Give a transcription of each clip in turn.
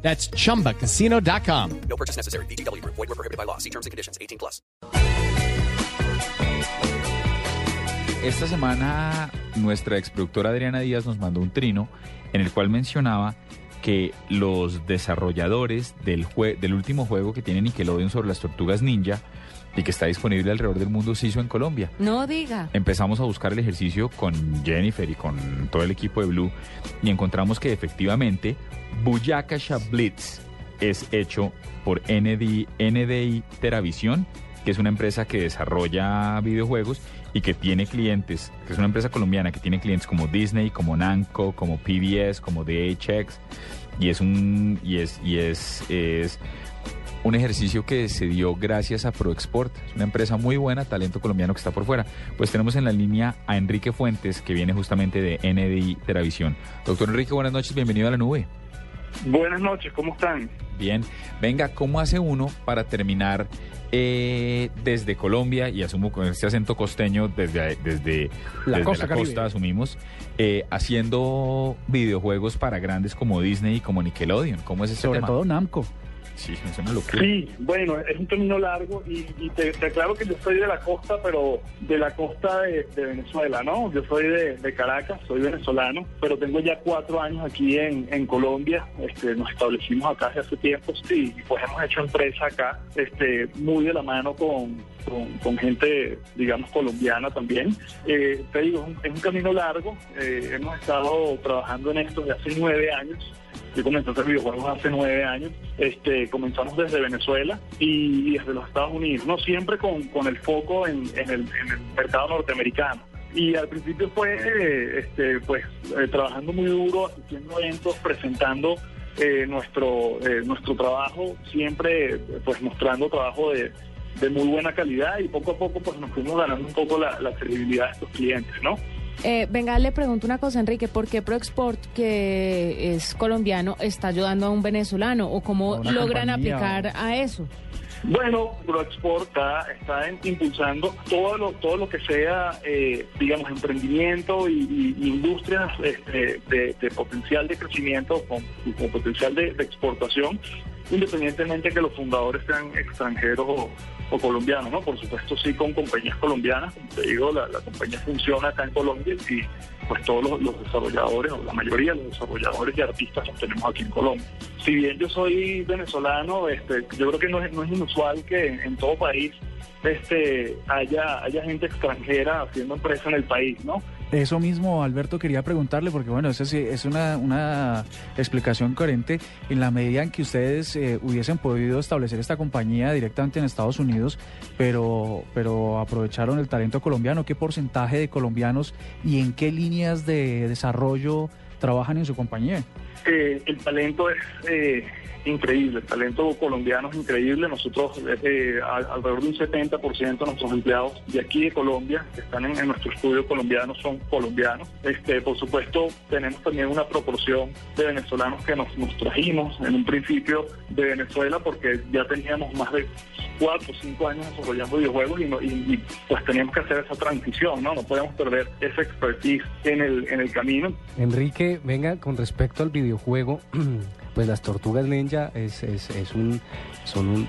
That's chumbacasino.com. No purchase necessary. BGW. Void were prohibited by law. See terms and conditions. 18 plus. Esta semana nuestra exproductora Adriana Díaz nos mandó un trino en el cual mencionaba que los desarrolladores del, jue- del último juego que tiene Nickelodeon sobre las tortugas ninja y que está disponible alrededor del mundo se hizo en Colombia. No diga. Empezamos a buscar el ejercicio con Jennifer y con todo el equipo de Blue y encontramos que efectivamente Buyakasha Blitz es hecho por NDI, NDI Teravisión, que es una empresa que desarrolla videojuegos y que tiene clientes, que es una empresa colombiana que tiene clientes como Disney, como Namco, como PBS, como DHX y es un y es y es, es un ejercicio que se dio gracias a ProExport. Es una empresa muy buena, talento colombiano que está por fuera. Pues tenemos en la línea a Enrique Fuentes, que viene justamente de NDI Teravisión. Doctor Enrique, buenas noches, bienvenido a la nube. Buenas noches, ¿cómo están? Bien, venga, ¿cómo hace uno para terminar eh, desde Colombia, y asumo con este acento costeño, desde, desde La desde costa la costa, asumimos, eh, haciendo videojuegos para grandes como Disney y como Nickelodeon? ¿Cómo es ese Sobre tema? todo Namco. Sí, bueno, es un camino largo y, te, aclaro que yo soy de la costa, pero de la costa de, Venezuela, ¿no? Yo soy de, Caracas, soy venezolano, pero tengo ya cuatro años aquí en, Colombia. Este, nos establecimos acá hace tiempo y pues hemos hecho empresa acá, este, muy de la mano con, gente, digamos, colombiana también. Eh, te digo, es un, es un camino largo. eh, hemos estado trabajando en esto desde hace nueve años. Yo comencé a hacer videojuegos hace nueve años. Este, comenzamos desde Venezuela y desde los Estados Unidos, no siempre con, con el foco en, en el, mercado norteamericano. Y al principio fue este, pues, eh, trabajando muy duro, asistiendo eventos, presentando eh, nuestro, eh, nuestro trabajo, siempre pues mostrando trabajo de, de muy buena calidad y poco a poco pues nos fuimos ganando un poco la, la credibilidad de estos clientes, ¿no? Eh, venga, le pregunto una cosa, Enrique. ¿Por qué ProExport, que es colombiano, está ayudando a un venezolano? ¿O cómo logran compañía, aplicar a eso? Bueno, ProExport está, está en- impulsando todo lo, todo lo que sea, eh, digamos, emprendimiento y, y industrias este, de, de potencial de crecimiento con, con potencial de, de exportación, independientemente que los fundadores sean extranjeros o, colombianos, ¿no? Por supuesto, sí, con compañías colombianas. Como te digo, la, compañía funciona acá en Colombia y pues todos los, los desarrolladores, o la mayoría de los desarrolladores y artistas los tenemos aquí en Colombia. Si bien yo soy venezolano, este, yo creo que no es, no es inusual que en, en todo país este, haya, haya gente extranjera haciendo empresa en el país, ¿no? Eso mismo, Alberto, quería preguntarle, porque bueno, eso sí es una, una explicación coherente en la medida en que ustedes eh, hubiesen podido establecer esta compañía directamente en Estados Unidos, pero, pero aprovecharon el talento colombiano. ¿Qué porcentaje de colombianos y en qué líneas de desarrollo trabajan en su compañía? El talento es eh, increíble, el talento colombiano es increíble. Nosotros, eh, al- alrededor de un 70% de nuestros empleados de aquí de Colombia, que están en, en nuestro estudio colombiano, son colombianos. Este, por supuesto, tenemos también una proporción de venezolanos que nos, nos trajimos en un principio de Venezuela porque ya teníamos más de cuatro o cinco años desarrollando videojuegos y, no- y- y, pues teníamos que hacer esa transición, ¿no? No podemos perder esa expertise en el, en el camino. Enrique, venga, con respecto al videojuego, pues las Tortugas Ninja es, es, es un, son un,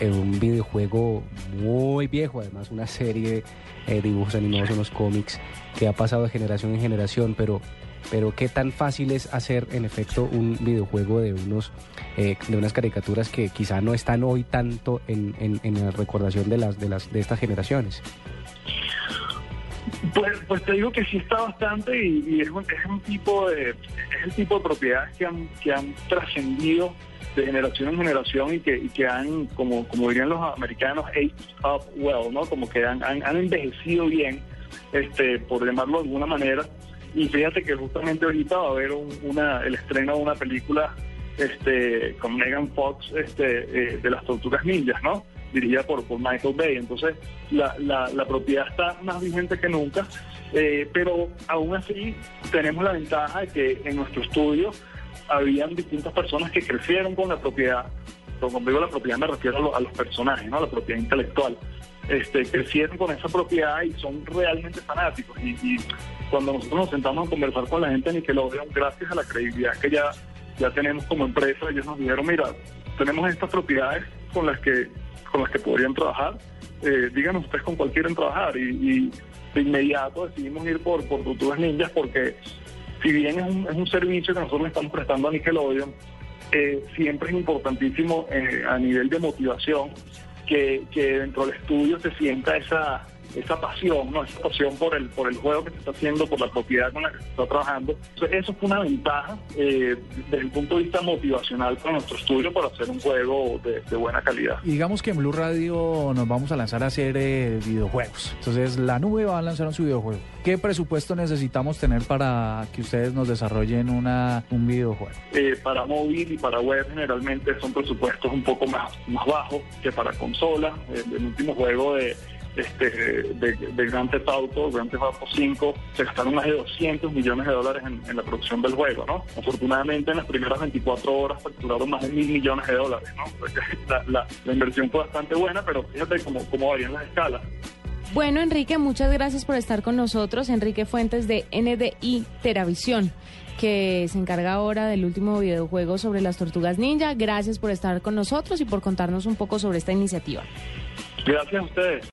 eh, un videojuego muy viejo, además una serie de dibujos animados, unos cómics que ha pasado de generación en generación, pero, pero qué tan fácil es hacer en efecto un videojuego de unos eh, de unas caricaturas que quizá no están hoy tanto en, en, la recordación de las de las de estas generaciones. Pues, pues te digo que sí está bastante y, y es, un, es un tipo de es el tipo de propiedades que han que han trascendido de generación en generación y que, y que han, como, como dirían los americanos, aged up well, ¿no? Como que han, han, han envejecido bien, este, por llamarlo de alguna manera. Y fíjate que justamente ahorita va a haber un- una, el estreno de una película este, con Megan Fox este, eh, de las tortugas ninjas, ¿no? dirigida por, por Michael Bay. Entonces, la, la, propiedad está más vigente que nunca, eh, pero aún así tenemos la ventaja de que en nuestro estudio habían distintas personas que crecieron con la propiedad. Cuando digo la propiedad me refiero a, a los personajes, ¿no? la propiedad intelectual. Este, crecieron con esa propiedad y son realmente fanáticos. Y, cuando nosotros nos sentamos a conversar con la gente de Nickelodeon, gracias a la credibilidad que ya, ya tenemos como empresa, ellos nos dijeron, mira, tenemos estas propiedades con las que, con las que podrían trabajar. Eh, díganos ustedes con cuál quieren trabajar. Y, de inmediato decidimos ir por, por Tortugas Ninjas porque si bien es un, es un servicio que nosotros le estamos prestando a Nickelodeon, eh, siempre es importantísimo eh, a nivel de motivación que, que dentro del estudio se sienta esa esa pasión, ¿no? Esa pasión por el, por el juego que se está haciendo, por la propiedad con la que se está trabajando. Entonces, eso fue una ventaja eh, desde el punto de vista motivacional para nuestro estudio para hacer un juego de, de buena calidad. Y digamos que en Blue Radio nos vamos a lanzar a hacer eh, videojuegos. Entonces, la nube va a lanzar su videojuego. ¿Qué presupuesto necesitamos tener para que ustedes nos desarrollen una, un videojuego? Eh, para móvil y para web generalmente son presupuestos un poco más, más bajos que para consola. El, el último juego de, este, de, de Grand Theft Auto, Grand Theft Auto 5, se gastaron más de 200 millones de dólares en, en la producción del juego, ¿no? Afortunadamente en las primeras 24 horas facturaron más de mil millones de dólares, ¿no? Porque La, la- la inversión fue bastante buena, pero fíjate cómo, cómo varían las escalas. Bueno, Enrique, muchas gracias por estar con nosotros. Enrique Fuentes de NDI Teravisión, que se encarga ahora del último videojuego sobre las tortugas ninja. Gracias por estar con nosotros y por contarnos un poco sobre esta iniciativa. Gracias a ustedes.